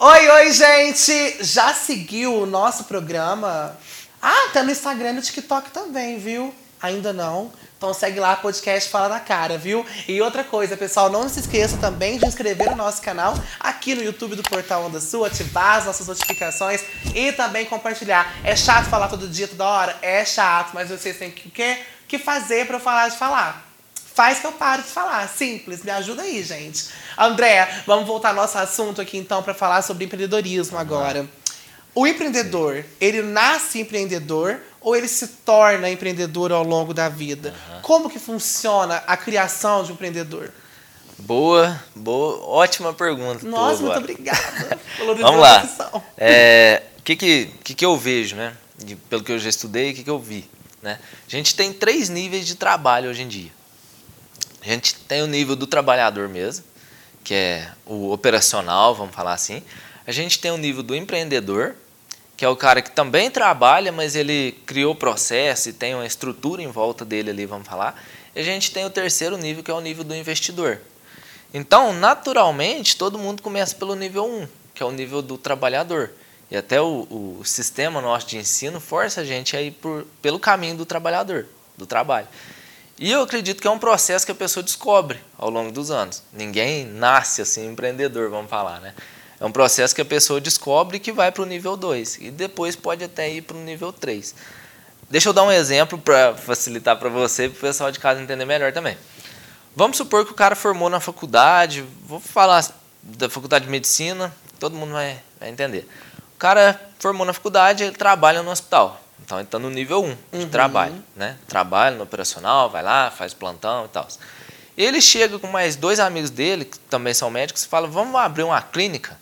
Oi, oi, gente! Já seguiu o nosso programa? Ah, tá no Instagram e no TikTok também, viu? Ainda não? Então segue lá, podcast Fala na Cara, viu? E outra coisa, pessoal, não se esqueça também de inscrever no nosso canal aqui no YouTube do Portal Onda Sul, ativar as nossas notificações e também compartilhar. É chato falar todo dia, toda hora? É chato, mas vocês têm que, que, que fazer para eu falar de falar. Faz que eu pare de falar. Simples, me ajuda aí, gente. André, vamos voltar ao nosso assunto aqui então para falar sobre empreendedorismo agora. O empreendedor, ele nasce empreendedor ou ele se torna empreendedor ao longo da vida? Uhum. Como que funciona a criação de um empreendedor? Boa, boa, ótima pergunta. Nossa, muito obrigada. Vamos lá. O é, que, que, que, eu vejo, né? Pelo que eu já estudei, o que, que eu vi? Né? A gente tem três níveis de trabalho hoje em dia. A gente tem o nível do trabalhador mesmo, que é o operacional, vamos falar assim. A gente tem o nível do empreendedor, que é o cara que também trabalha, mas ele criou processo e tem uma estrutura em volta dele ali, vamos falar. E a gente tem o terceiro nível, que é o nível do investidor. Então, naturalmente, todo mundo começa pelo nível 1, que é o nível do trabalhador. E até o, o sistema nosso de ensino força a gente a ir por, pelo caminho do trabalhador, do trabalho. E eu acredito que é um processo que a pessoa descobre ao longo dos anos. Ninguém nasce assim empreendedor, vamos falar, né? É um processo que a pessoa descobre que vai para o nível 2 e depois pode até ir para o nível 3. Deixa eu dar um exemplo para facilitar para você e para o pessoal de casa entender melhor também. Vamos supor que o cara formou na faculdade, vou falar da faculdade de medicina, todo mundo vai, vai entender. O cara formou na faculdade, ele trabalha no hospital. Então ele está no nível 1 um de uhum. trabalho. Né? Trabalha no operacional, vai lá, faz plantão e tal. Ele chega com mais dois amigos dele, que também são médicos, e fala: vamos abrir uma clínica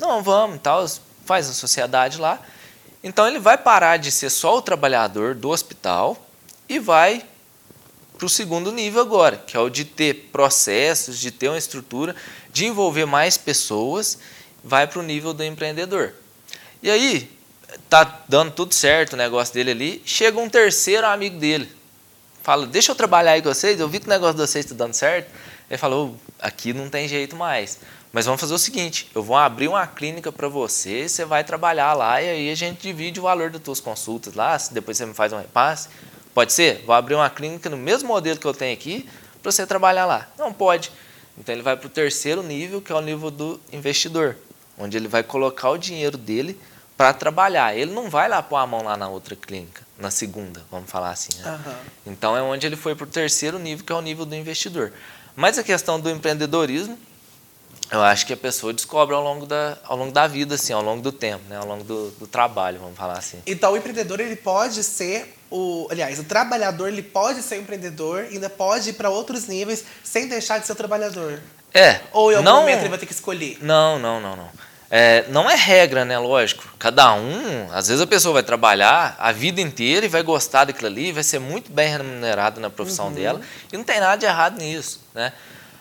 não, vamos e tal, faz a sociedade lá. Então ele vai parar de ser só o trabalhador do hospital e vai para o segundo nível agora, que é o de ter processos, de ter uma estrutura, de envolver mais pessoas, vai para o nível do empreendedor. E aí, tá dando tudo certo o negócio dele ali, chega um terceiro amigo dele, fala, deixa eu trabalhar aí com vocês, eu vi que o negócio de vocês está dando certo. Ele falou, aqui não tem jeito mais. Mas vamos fazer o seguinte: eu vou abrir uma clínica para você, você vai trabalhar lá e aí a gente divide o valor das suas consultas lá, depois você me faz um repasse. Pode ser? Vou abrir uma clínica no mesmo modelo que eu tenho aqui para você trabalhar lá. Não pode. Então ele vai para o terceiro nível, que é o nível do investidor, onde ele vai colocar o dinheiro dele para trabalhar. Ele não vai lá pôr a mão lá na outra clínica, na segunda, vamos falar assim. Né? Uhum. Então é onde ele foi para o terceiro nível, que é o nível do investidor. Mas a questão do empreendedorismo, eu acho que a pessoa descobre ao longo da, ao longo da vida, assim, ao longo do tempo, né? ao longo do, do trabalho, vamos falar assim. Então, o empreendedor ele pode ser o, aliás, o trabalhador ele pode ser um empreendedor, ainda pode ir para outros níveis sem deixar de ser trabalhador. É. Ou em algum não, momento ele vai ter que escolher. Não, não, não, não. É, não é regra, né? Lógico. Cada um, às vezes a pessoa vai trabalhar a vida inteira e vai gostar daquilo ali, vai ser muito bem remunerado na profissão uhum. dela e não tem nada de errado nisso, né?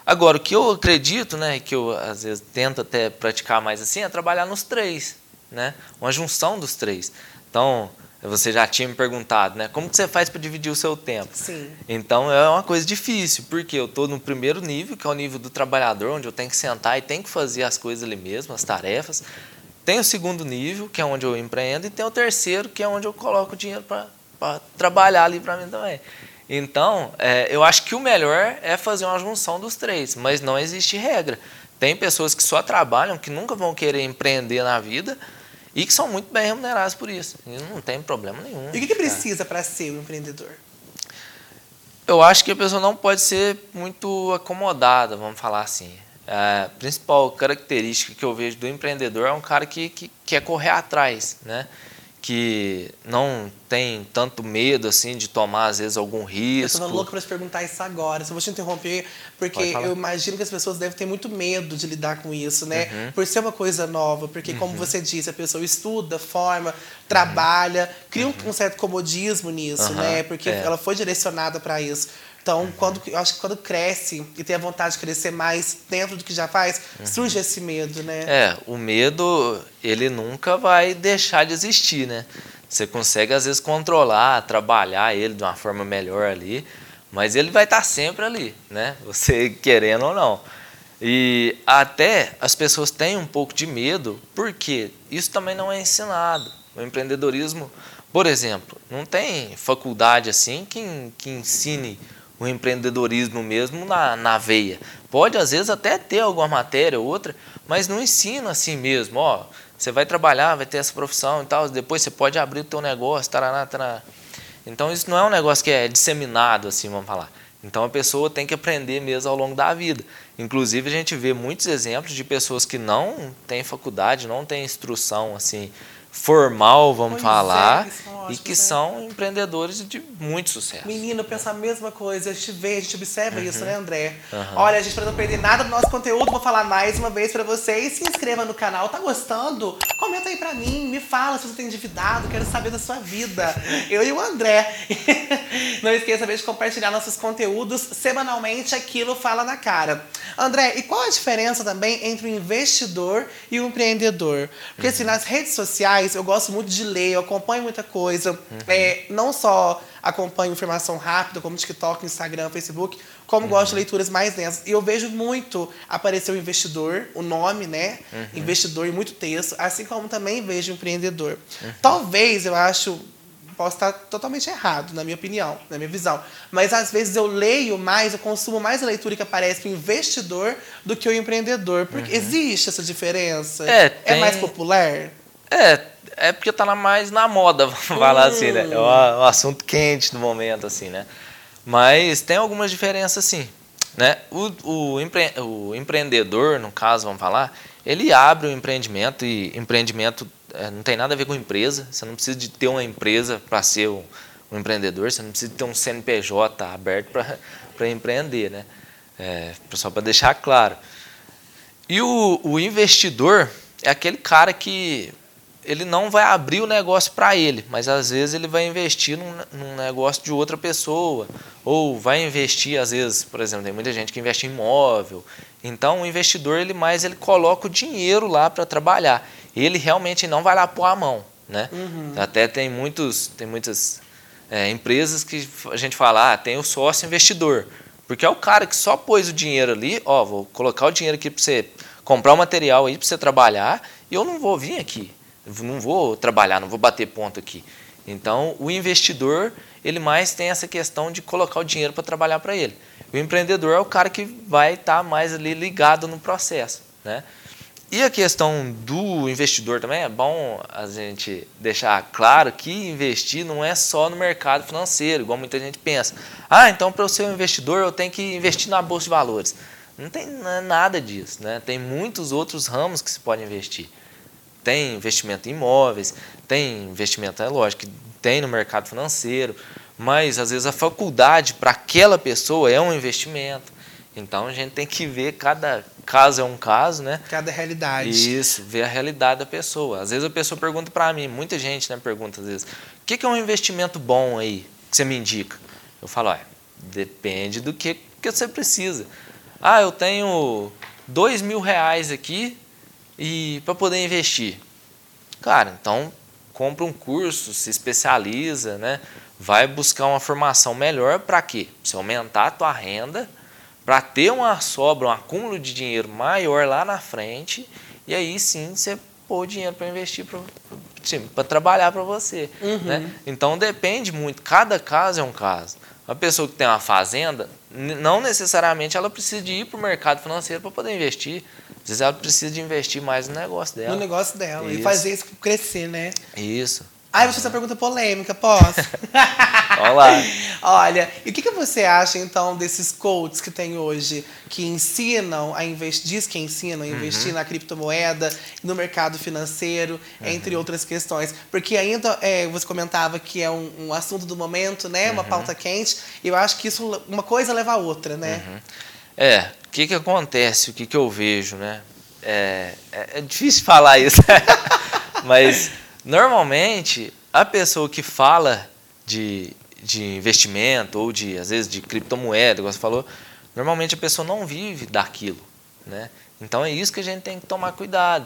Agora, o que eu acredito, né, que eu às vezes tento até praticar mais assim, é trabalhar nos três, né? Uma junção dos três. Então, você já tinha me perguntado, né? Como que você faz para dividir o seu tempo? Sim. Então é uma coisa difícil, porque eu estou no primeiro nível, que é o nível do trabalhador, onde eu tenho que sentar e tenho que fazer as coisas ali mesmo, as tarefas. Tem o segundo nível, que é onde eu empreendo, e tem o terceiro, que é onde eu coloco o dinheiro para trabalhar ali para mim também. Então, é, eu acho que o melhor é fazer uma junção dos três, mas não existe regra. Tem pessoas que só trabalham, que nunca vão querer empreender na vida e que são muito bem remuneradas por isso. E não tem problema nenhum. E o que, que precisa para ser um empreendedor? Eu acho que a pessoa não pode ser muito acomodada, vamos falar assim. É, a principal característica que eu vejo do empreendedor é um cara que, que quer correr atrás, né? Que não tem tanto medo assim de tomar às vezes algum risco. Eu tô louco para te perguntar isso agora. Só vou te interromper porque eu imagino que as pessoas devem ter muito medo de lidar com isso, né? Uhum. Por ser uma coisa nova, porque como uhum. você disse, a pessoa estuda, forma, trabalha, uhum. cria um, um, certo comodismo nisso, né? Porque é. ela foi direcionada para isso. Então, quando, eu acho que quando cresce e tem a vontade de crescer mais dentro do que já faz, uhum. surge esse medo, né? É, o medo, ele nunca vai deixar de existir, né? Você consegue, às vezes, controlar, trabalhar ele de uma forma melhor ali, mas ele vai estar sempre ali, né? Você querendo ou não. E até as pessoas têm um pouco de medo, porque isso também não é ensinado. O empreendedorismo, por exemplo, não tem faculdade assim que, que ensine o empreendedorismo mesmo na, na veia. Pode, às vezes, até ter alguma matéria ou outra, mas não ensina assim mesmo. Ó, você vai trabalhar, vai ter essa profissão e tal, depois você pode abrir o teu negócio, taraná, taraná. Então, isso não é um negócio que é disseminado, assim, vamos falar. Então, a pessoa tem que aprender mesmo ao longo da vida. Inclusive, a gente vê muitos exemplos de pessoas que não têm faculdade, não têm instrução assim formal, vamos pois falar, é, que e que né? são empreendedores de muito sucesso. Menino, pensa a mesma coisa, a gente vê, a gente observa uhum. isso, né, André? Uhum. Olha, a gente, para não perder nada do nosso conteúdo, vou falar mais uma vez para vocês. Se inscreva no canal, tá gostando? Comenta aí para mim, me fala se você tem endividado, quero saber da sua vida. Eu e o André. não esqueça de compartilhar nossos conteúdos semanalmente, aquilo fala na cara. André, e qual a diferença também entre o investidor e o empreendedor? Porque uhum. assim, nas redes sociais, eu gosto muito de ler, eu acompanho muita coisa. Uhum. É, não só acompanho informação rápida, como TikTok, Instagram, Facebook, como uhum. gosto de leituras mais densas. E eu vejo muito aparecer o investidor, o nome, né? Uhum. Investidor em muito texto, assim como também vejo o empreendedor. Uhum. Talvez, eu acho, posso estar totalmente errado, na minha opinião, na minha visão. Mas às vezes eu leio mais, eu consumo mais a leitura que aparece o investidor do que o empreendedor. Porque uhum. existe essa diferença? É, tem... é mais popular? É, é porque tá mais na moda, vamos falar assim, né? É um, um, assunto quente no momento, assim, né? Mas tem algumas diferenças, sim. Né? O, o, empre, o empreendedor, no caso, vamos falar, ele abre o empreendimento e empreendimento é, não tem nada a ver com empresa. Você não precisa de ter uma empresa para ser um, um, empreendedor, você não precisa ter um CNPJ aberto para empreender, né? É, só para deixar claro. E o, o investidor é aquele cara que ele não vai abrir o negócio para ele, mas às vezes ele vai investir num, num, negócio de outra pessoa, ou vai investir, às vezes, por exemplo, tem muita gente que investe em imóvel. Então, o investidor, ele mais ele coloca o dinheiro lá para trabalhar. Ele realmente não vai lá pôr a mão. Né? Uhum. Até tem, muitos, tem muitas é, empresas que a gente fala, ah, tem o sócio investidor. Porque é o cara que só pôs o dinheiro ali, ó, vou colocar o dinheiro aqui para você comprar o material aí para você trabalhar, e eu não vou vir aqui não vou trabalhar, não vou bater ponto aqui. Então, o investidor, ele mais tem essa questão de colocar o dinheiro para trabalhar para ele. O empreendedor é o cara que vai estar tá mais ali ligado no processo, né? E a questão do investidor também é bom a gente deixar claro que investir não é só no mercado financeiro, igual muita gente pensa. Ah, então para eu ser um investidor eu tenho que investir na bolsa de valores. Não tem nada disso, né? Tem muitos outros ramos que se pode investir tem investimento em imóveis, tem investimento, é lógico, tem no mercado financeiro, mas às vezes a faculdade para aquela pessoa é um investimento. Então a gente tem que ver cada caso é um caso, né? Cada realidade. Isso, ver a realidade da pessoa. Às vezes a pessoa pergunta para mim, muita gente né, pergunta às vezes, o que, é um investimento bom aí que você me indica? Eu falo, olha, depende do que, que você precisa. Ah, eu tenho dois mil reais aqui, e para poder investir? Cara, então compra um curso, se especializa, né? Vai buscar uma formação melhor para quê? Para você aumentar a tua renda, para ter uma sobra, um acúmulo de dinheiro maior lá na frente, e aí sim você pôr dinheiro para investir para trabalhar para você. Uhum. Né? Então depende muito, cada caso é um caso. Uma pessoa que tem uma fazenda, não necessariamente ela precisa de ir para o mercado financeiro para poder investir. Às vezes ela precisa de investir mais no negócio dela. No negócio dela. Isso. E fazer isso crescer, né? Isso. Eu vou essa pergunta polêmica, posso? Vamos lá. Olha, e o que, que você acha, então, desses coaches que tem hoje, que ensinam a investir, diz que ensinam a uhum. investir uhum. na criptomoeda, no mercado financeiro, uhum. entre outras questões? Porque ainda, é, você comentava que é um, um assunto do momento, né? Uhum. Uma pauta quente, e eu acho que isso, uma coisa leva a outra, né? Uhum. É, o que, que acontece, o que, que eu vejo, né? É, é, é difícil falar isso, mas normalmente a pessoa que fala de, de investimento ou de, às vezes, de criptomoeda, como você falou, normalmente a pessoa não vive daquilo, né? Então é isso que a gente tem que tomar cuidado.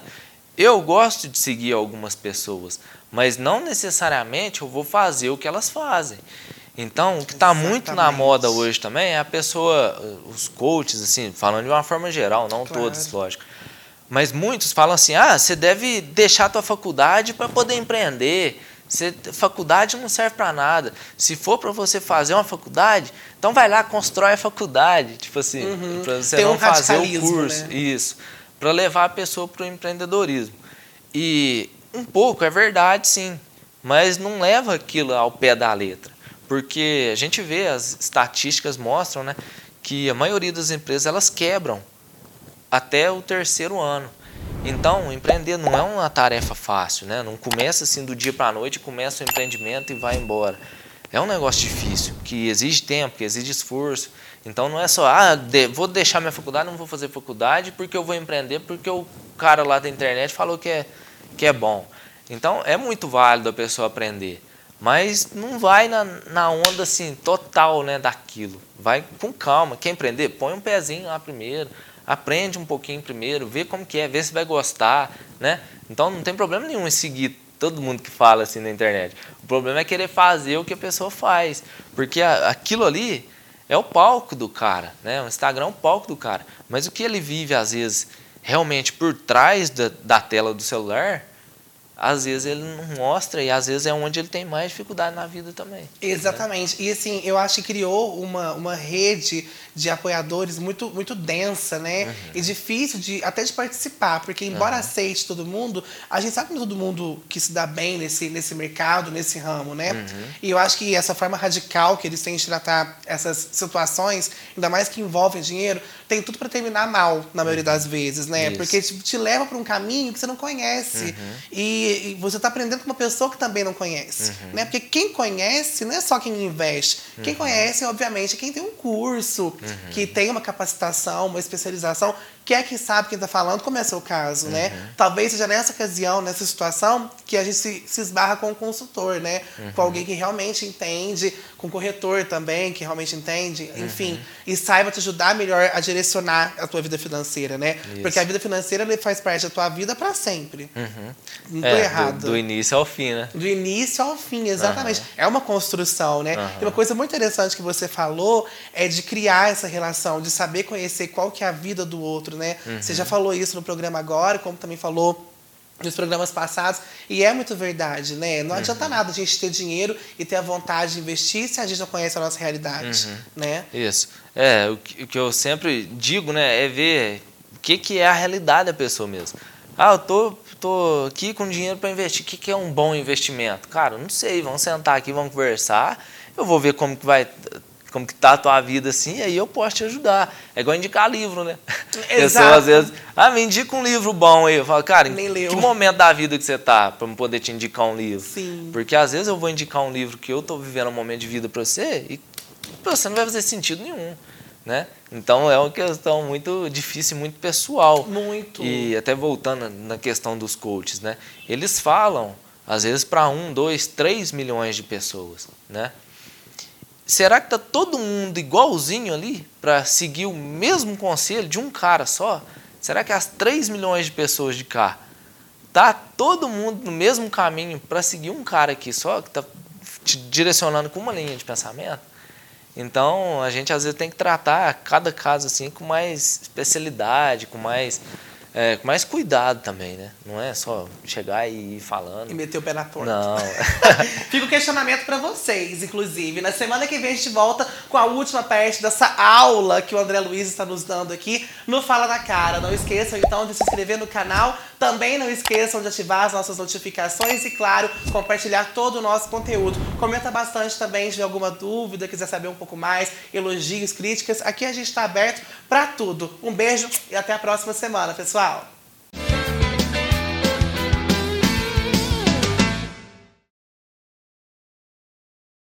Eu gosto de seguir algumas pessoas, mas não necessariamente eu vou fazer o que elas fazem. Então, o que está muito na moda hoje também é a pessoa, os coaches, assim, falando de uma forma geral, não claro. todos, lógico. Mas muitos falam assim: ah, você deve deixar a tua faculdade para poder empreender. Você, faculdade não serve para nada. Se for para você fazer uma faculdade, então vai lá, constrói a faculdade. Tipo assim, uhum. para você Tem não um fazer o curso. Né? Isso. Para levar a pessoa para o empreendedorismo. E um pouco é verdade, sim. Mas não leva aquilo ao pé da letra. Porque a gente vê, as estatísticas mostram né, que a maioria das empresas elas quebram até o terceiro ano. Então, empreender não é uma tarefa fácil, né? Não começa assim do dia para a noite, começa o empreendimento e vai embora. É um negócio difícil, que exige tempo, que exige esforço. Então não é só, ah, de, vou deixar minha faculdade, não vou fazer faculdade porque eu vou empreender, porque o cara lá da internet falou que é, que é bom. Então é muito válido a pessoa aprender. Mas não vai na, na onda assim, total né, daquilo. Vai com calma. Quer empreender? Põe um pezinho lá primeiro aprende um pouquinho primeiro, vê como que é, vê se vai gostar, né? Então não tem problema nenhum em seguir todo mundo que fala assim na internet. O problema é querer fazer o que a pessoa faz, porque aquilo ali é o palco do cara, né? O Instagram é o palco do cara, mas o que ele vive às vezes realmente por trás da, da tela do celular às vezes ele não mostra e às vezes é onde ele tem mais dificuldade na vida também. Exatamente. Né? E assim, eu acho que criou uma, uma rede de apoiadores muito, muito densa, né? Uhum. E difícil de até de participar, porque embora uhum. aceite todo mundo, a gente sabe que todo mundo que se dá bem nesse, nesse mercado, nesse ramo, né? Uhum. E eu acho que essa forma radical que eles têm de tratar essas situações, ainda mais que envolvem dinheiro, tem tudo para terminar mal, na maioria das vezes, né? Isso. Porque te, te leva para um caminho que você não conhece. Uhum. E, e, você está aprendendo com uma pessoa que também não conhece, uhum. né? Porque quem conhece não é só quem investe. Quem uhum. conhece, obviamente, é quem tem um curso, que tem uma capacitação, uma especialização, quer é que sabe quem está falando, como é seu caso, né? uhum. Talvez seja nessa ocasião, nessa situação, que a gente se, se esbarra com o consultor, né? Uhum. Com alguém que realmente entende, com o corretor também, que realmente entende, uhum. enfim, e saiba te ajudar melhor a direcionar a tua vida financeira, né? Isso. Porque a vida financeira ele faz parte da tua vida para sempre. Uhum. Não tô é, errado. Do, do, início ao fim, né? Do início ao fim, exatamente. É uma construção, né? E uma coisa muito interessante que você falou é de criar essa relação, de saber conhecer qual que é a vida do outro né? Uhum. Você já falou isso no programa agora, como também falou nos programas passados, e é muito verdade, né? Não uhum. adianta nada a gente ter dinheiro e ter a vontade de investir se a gente não conhece a nossa realidade, uhum. né? Isso. É, o que eu sempre digo, né, é ver o que, que é a realidade da pessoa mesmo. Ah, eu tô, tô aqui com dinheiro para investir, o que, que é um bom investimento? Cara, não sei, vamos sentar aqui, vamos conversar, eu vou ver como que vai como que tá a tua vida assim, aí eu posso te ajudar. É igual indicar livro, né? Exato. Pessoa às vezes, ah, me indica um livro bom aí. Eu falo, cara, Nem leu. que momento da vida que você tá para eu poder te indicar um livro? Sim. Porque às vezes eu vou indicar um livro que eu tô vivendo um momento de vida para você e pra você não vai fazer sentido nenhum. Né? Então é uma questão muito difícil, muito pessoal. Muito. E até voltando na questão dos coaches, né? Eles falam, às vezes, para um, dois, três milhões de pessoas, né? Será que está todo mundo igualzinho ali para seguir o mesmo conselho de um cara só? Será que as 3 milhões de pessoas de cá tá todo mundo no mesmo caminho para seguir um cara aqui só que está te direcionando com uma linha de pensamento? Então a gente às vezes tem que tratar cada caso assim com mais especialidade, com mais é, com mais cuidado também, né? Não é só chegar e ir falando. E meter o pé na porta. Não. Fica o questionamento para vocês, inclusive. Na semana que vem a gente volta com a última parte dessa aula que o André Luiz está nos dando aqui no Fala da Cara. Não esqueçam então de se inscrever no canal. Também não esqueçam de ativar as nossas notificações e, claro, compartilhar todo o nosso conteúdo. Comenta bastante também se tiver alguma dúvida, quiser saber um pouco mais, elogios, críticas. Aqui a gente está aberto para tudo. Um beijo e até a próxima semana, pessoal.